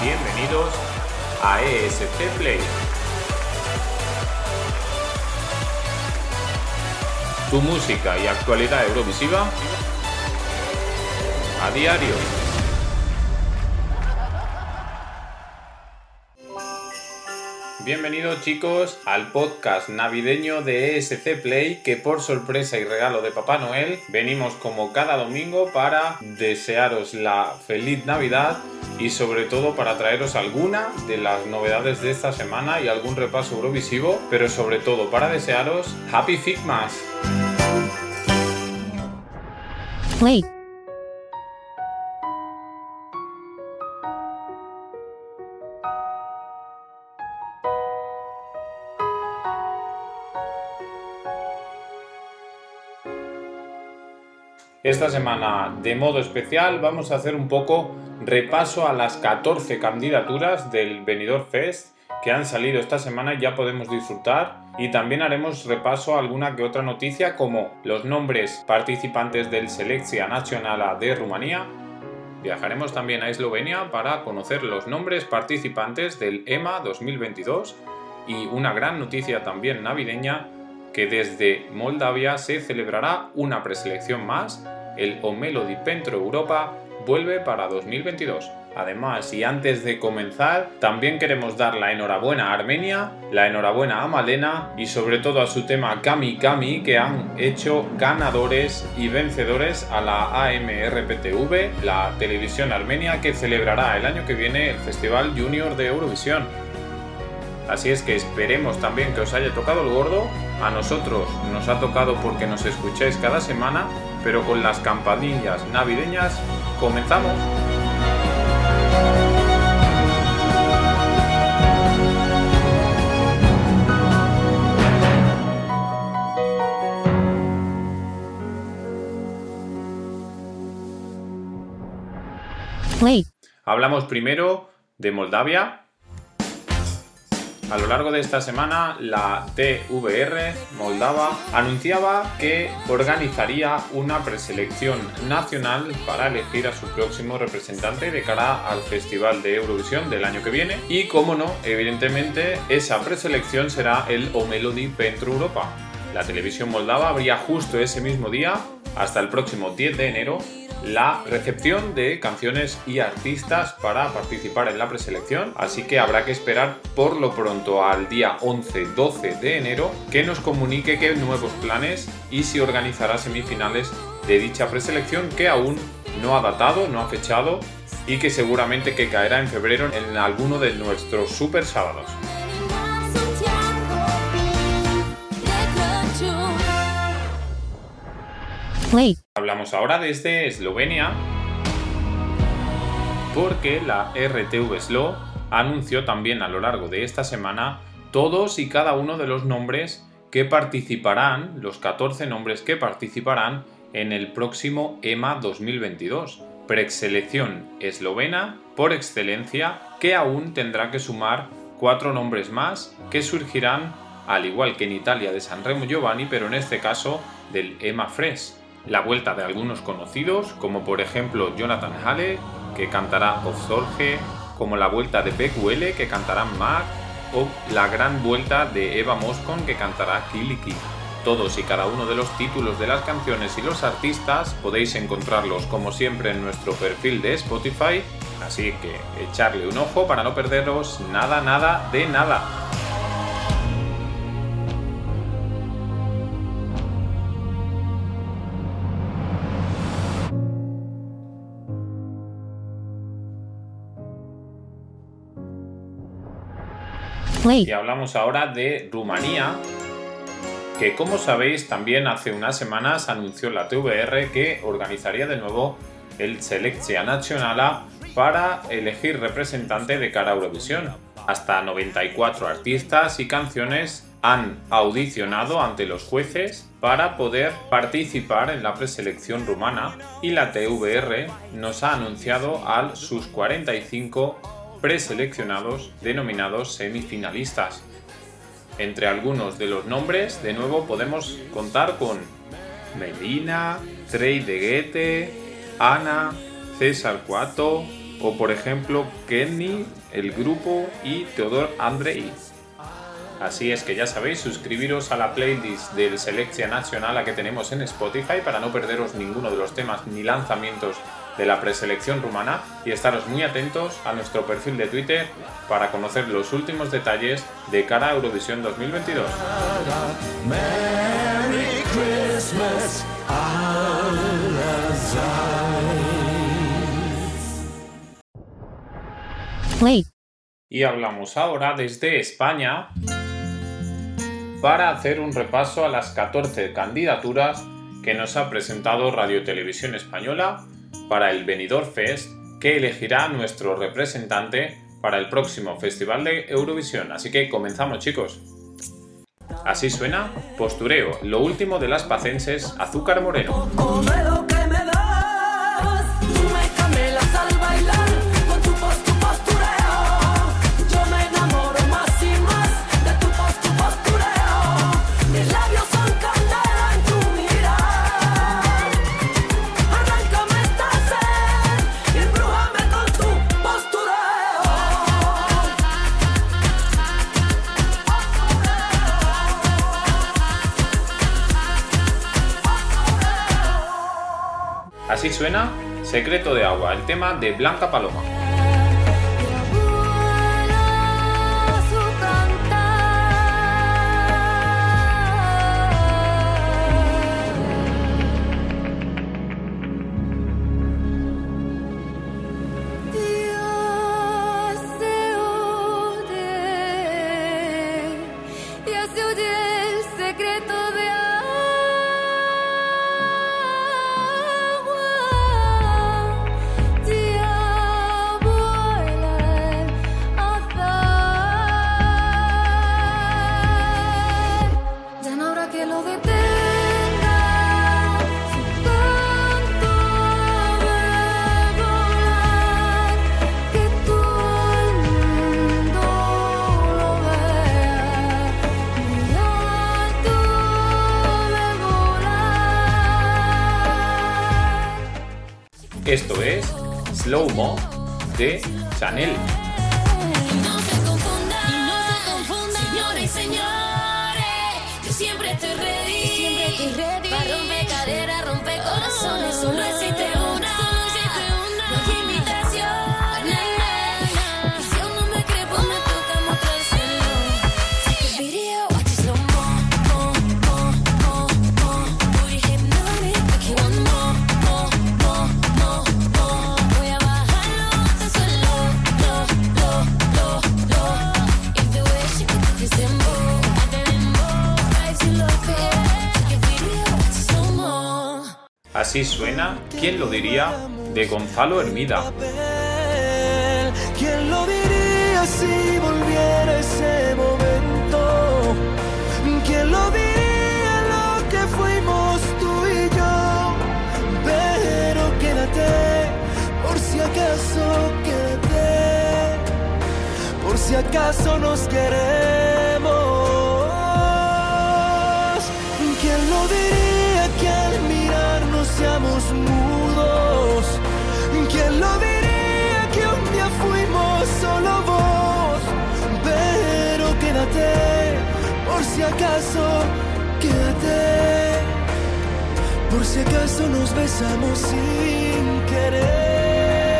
Bienvenidos a ESC Play. Tu música y actualidad eurovisiva a diario. Bienvenidos chicos al podcast navideño de ESC Play que por sorpresa y regalo de Papá Noel venimos como cada domingo para desearos la feliz Navidad y sobre todo para traeros alguna de las novedades de esta semana y algún repaso eurovisivo, pero sobre todo para desearos Happy Figmas. Play. Esta semana, de modo especial, vamos a hacer un poco repaso a las 14 candidaturas del Benidorm Fest que han salido esta semana y ya podemos disfrutar. Y también haremos repaso a alguna que otra noticia como los nombres participantes del Seleccia Nacional de Rumanía. Viajaremos también a Eslovenia para conocer los nombres participantes del EMA 2022 y una gran noticia también navideña que desde Moldavia se celebrará una preselección más, el O Melody Pentro Europa vuelve para 2022. Además, y antes de comenzar, también queremos dar la enhorabuena a Armenia, la enhorabuena a Malena y sobre todo a su tema Kami Kami que han hecho ganadores y vencedores a la AMRPTV, la televisión armenia que celebrará el año que viene el Festival Junior de Eurovisión. Así es que esperemos también que os haya tocado el gordo. A nosotros nos ha tocado porque nos escucháis cada semana, pero con las campanillas navideñas comenzamos. Play. Hablamos primero de Moldavia. A lo largo de esta semana, la TVR Moldava anunciaba que organizaría una preselección nacional para elegir a su próximo representante de cara al Festival de Eurovisión del año que viene. Y como no, evidentemente, esa preselección será el O Melody Pentru Europa. La televisión moldava abría justo ese mismo día, hasta el próximo 10 de enero, la recepción de canciones y artistas para participar en la preselección, así que habrá que esperar por lo pronto al día 11-12 de enero que nos comunique qué nuevos planes y si organizará semifinales de dicha preselección que aún no ha datado, no ha fechado y que seguramente que caerá en febrero en alguno de nuestros super sábados. Hablamos ahora desde Eslovenia porque la RTV Slo anunció también a lo largo de esta semana todos y cada uno de los nombres que participarán, los 14 nombres que participarán en el próximo EMA 2022, preselección eslovena por excelencia que aún tendrá que sumar cuatro nombres más que surgirán al igual que en Italia de Sanremo Giovanni, pero en este caso del EMA Fresh la vuelta de algunos conocidos, como por ejemplo Jonathan Hale, que cantará Of Zorge, como la vuelta de Beck Welle, que cantará Mac, o la gran vuelta de Eva Moscon, que cantará Kiliki. Todos y cada uno de los títulos de las canciones y los artistas podéis encontrarlos como siempre en nuestro perfil de Spotify, así que echarle un ojo para no perderos nada, nada de nada. Y hablamos ahora de Rumanía, que como sabéis también hace unas semanas anunció la TVR que organizaría de nuevo el Selecția Națională para elegir representante de cara a Eurovisión. Hasta 94 artistas y canciones han audicionado ante los jueces para poder participar en la preselección rumana y la TVR nos ha anunciado a sus 45 preseleccionados denominados semifinalistas. Entre algunos de los nombres, de nuevo podemos contar con Melina, Trey de Guete, Ana, César Cuato, o por ejemplo Kenny, el grupo y Teodor Andrei. Así es que ya sabéis, suscribiros a la playlist del Seleccia Nacional a que tenemos en Spotify para no perderos ninguno de los temas ni lanzamientos de la preselección rumana y estaros muy atentos a nuestro perfil de Twitter para conocer los últimos detalles de cara a Eurovisión 2022. Merry Christmas Play. Y hablamos ahora desde España para hacer un repaso a las 14 candidaturas que nos ha presentado Radio Televisión Española para el Benidorm Fest que elegirá nuestro representante para el próximo Festival de Eurovisión. Así que comenzamos chicos. Así suena Postureo, lo último de las pacenses Azúcar Moreno. Suena Secreto de Agua, el tema de Blanca Paloma. Slow de Chanel. Así suena, ¿quién lo diría? de Gonzalo Hermida. ¿Quién lo diría si volviera ese momento? ¿Quién lo diría lo que fuimos tú y yo? Pero quédate, por si acaso quédate, por si acaso nos queremos. ¿Quién lo diría seamos mudos? ¿Quién lo diría que un día fuimos solo vos? Pero quédate, por si acaso, quédate. Por si acaso nos besamos sin querer.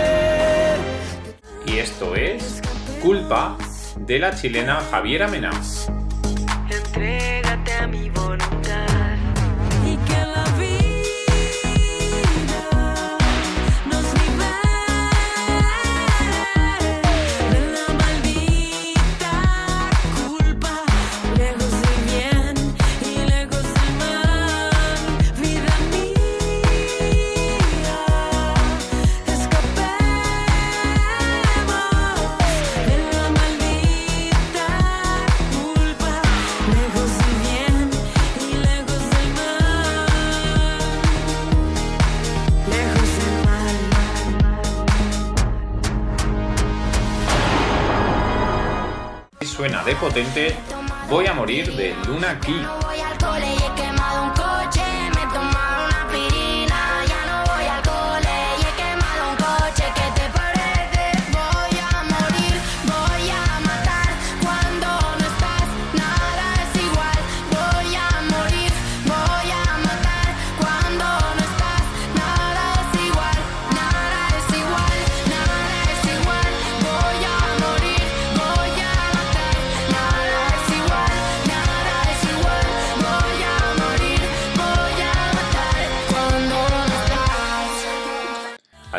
Y esto es Culpa de la chilena Javiera Mena. Y suena de potente Voy a morir de Luna Key.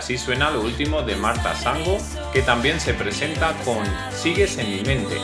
Así suena lo último de Marta Sango, que también se presenta con Sigues en mi mente.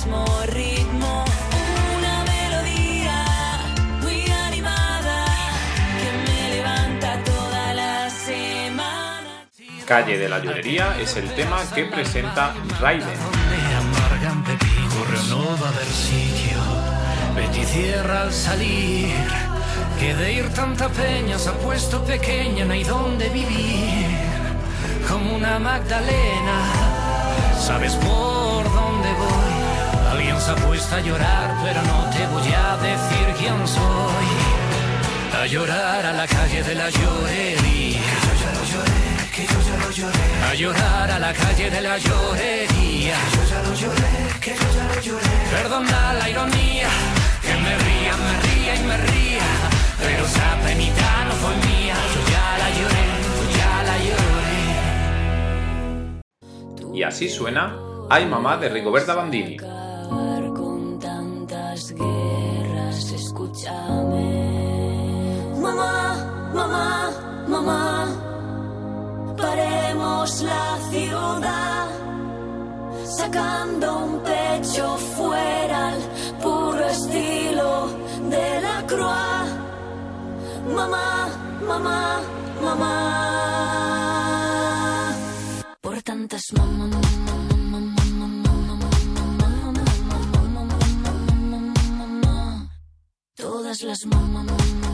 Mismo ritmo. Una melodía muy animada que me levanta toda la semana. Calle de la Llorería es el tema que presenta Raiden. Pepijos, no va a haber sitio. Betty cierra al salir. Que de ir tanta peña se ha puesto pequeña, no hay dónde vivir. Como una Magdalena, sabes por dónde. Ha puesto a llorar, pero no te voy a decir quién soy. A llorar a la calle de la llorería. Que yo ya lo lloré, que yo ya lo lloré. A llorar a la calle de la llorería. Que yo ya lo lloré, que yo ya lo lloré. Perdona la ironía, que me ría, me ría y me ría. Pero esa penita no fue mía. Yo ya la lloré, yo ya la lloré. Y así suena Ay Mamá de Rigoberta Bandini. Tantas guerras, escúchame. Mamá, mamá, mamá, paremos la ciudad, sacando un pecho fuera al puro estilo de la croix. Mamá, mamá, mamá, por tantas mamá, Todas las mamá, Tú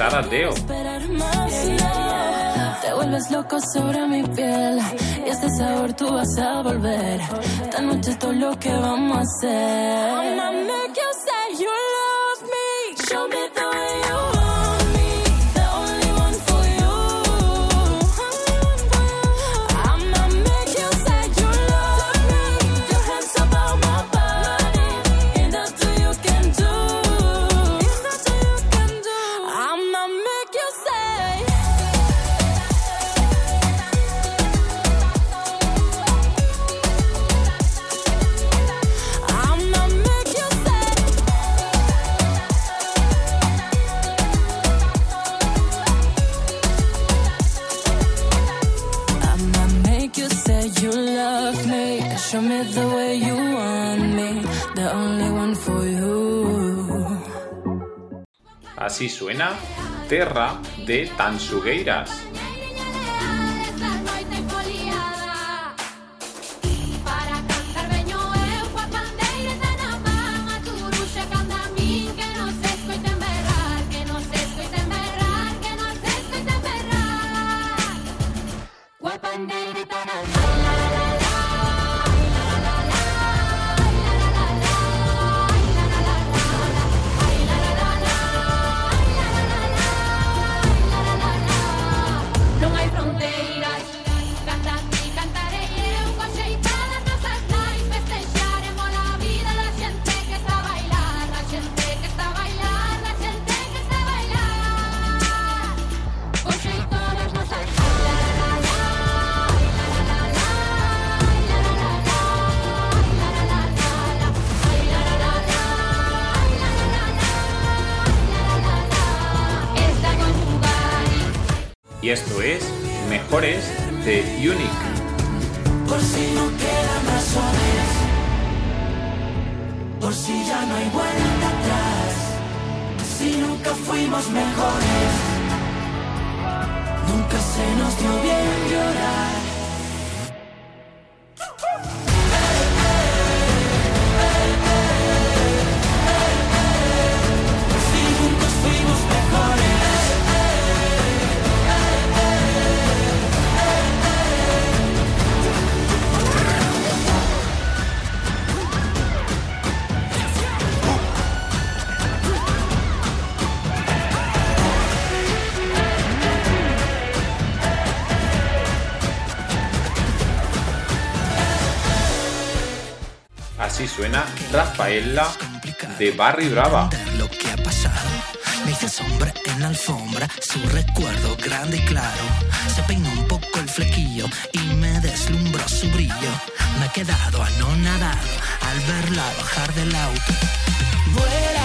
de Sara Deo. Esperar más. Te vuelves loco sobre mi piel y este sabor tú vas a volver. Esta noche todo lo que vamos a hacer. Así suena Terra de Tansugueiras. the unique. Rafaela de Barry Brava. lo que ha pasado. Me hice sombra en la alfombra, su recuerdo grande y claro. Se peinó un poco el flequillo y me deslumbró su brillo. Me he quedado anonadado al verla bajar del auto. Vuela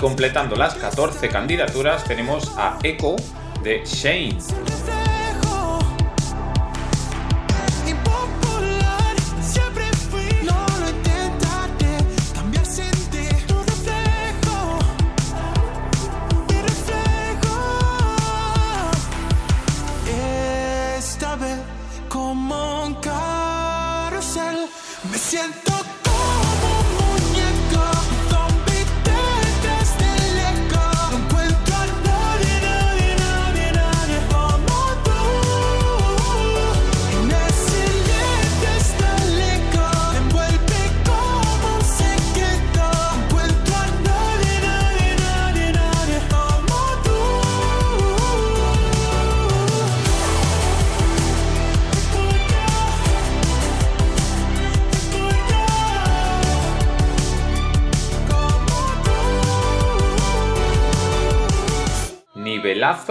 completando las 14 candidaturas tenemos a Echo de Shane.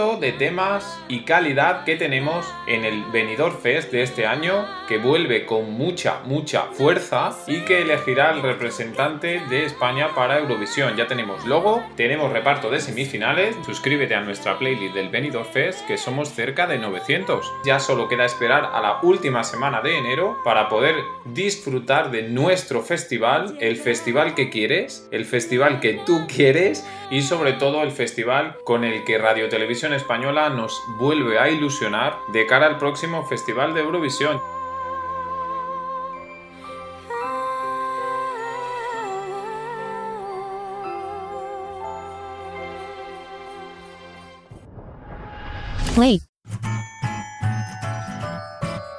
Nivelazo de temas y calidad que tenemos en el Benidorm Fest de este año, que vuelve con mucha, mucha fuerza y que elegirá el representante de España para Eurovisión. Ya tenemos logo, tenemos reparto de semifinales. Suscríbete a nuestra playlist del Benidorm Fest, que somos cerca de 900. Ya solo queda esperar a la última semana de enero para poder disfrutar de nuestro festival, el festival que quieres, el festival que tú quieres y sobre todo el festival con el que Radio Televisión Española nos vuelve a ilusionar de cara al próximo Festival de Eurovisión. play,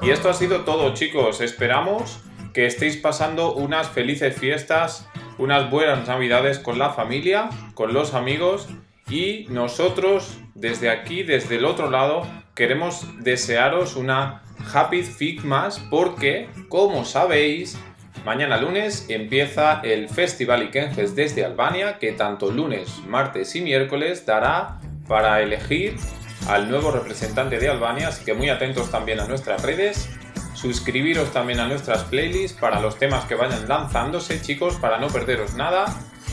Y esto ha sido todo chicos, esperamos que estéis pasando unas felices fiestas, unas buenas navidades con la familia, con los amigos y nosotros desde aquí, desde el otro lado, queremos desearos una Happy Fig más porque, como sabéis, mañana lunes empieza el Festival Ikenges desde Albania que tanto lunes, martes y miércoles dará para elegir al nuevo representante de Albania, así que muy atentos también a nuestras redes. Suscribiros también a nuestras playlists para los temas que vayan lanzándose, chicos, para no perderos nada.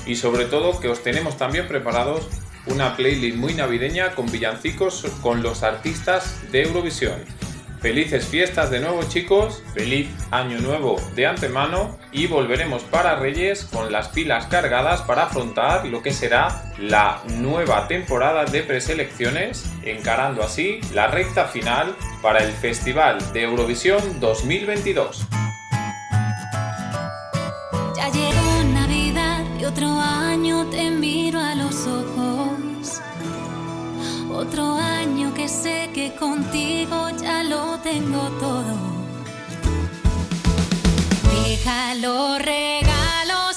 Y sobre todo que os tenemos también preparados una playlist muy navideña con villancicos con los artistas de Eurovisión. Felices fiestas de nuevo chicos, feliz año nuevo de antemano y volveremos para Reyes con las pilas cargadas para afrontar lo que será la nueva temporada de preselecciones, encarando así la recta final para el Festival de Eurovisión 2022. Ya llegó Navidad y otro año Otro año que sé que contigo ya lo tengo todo. Deja los regalos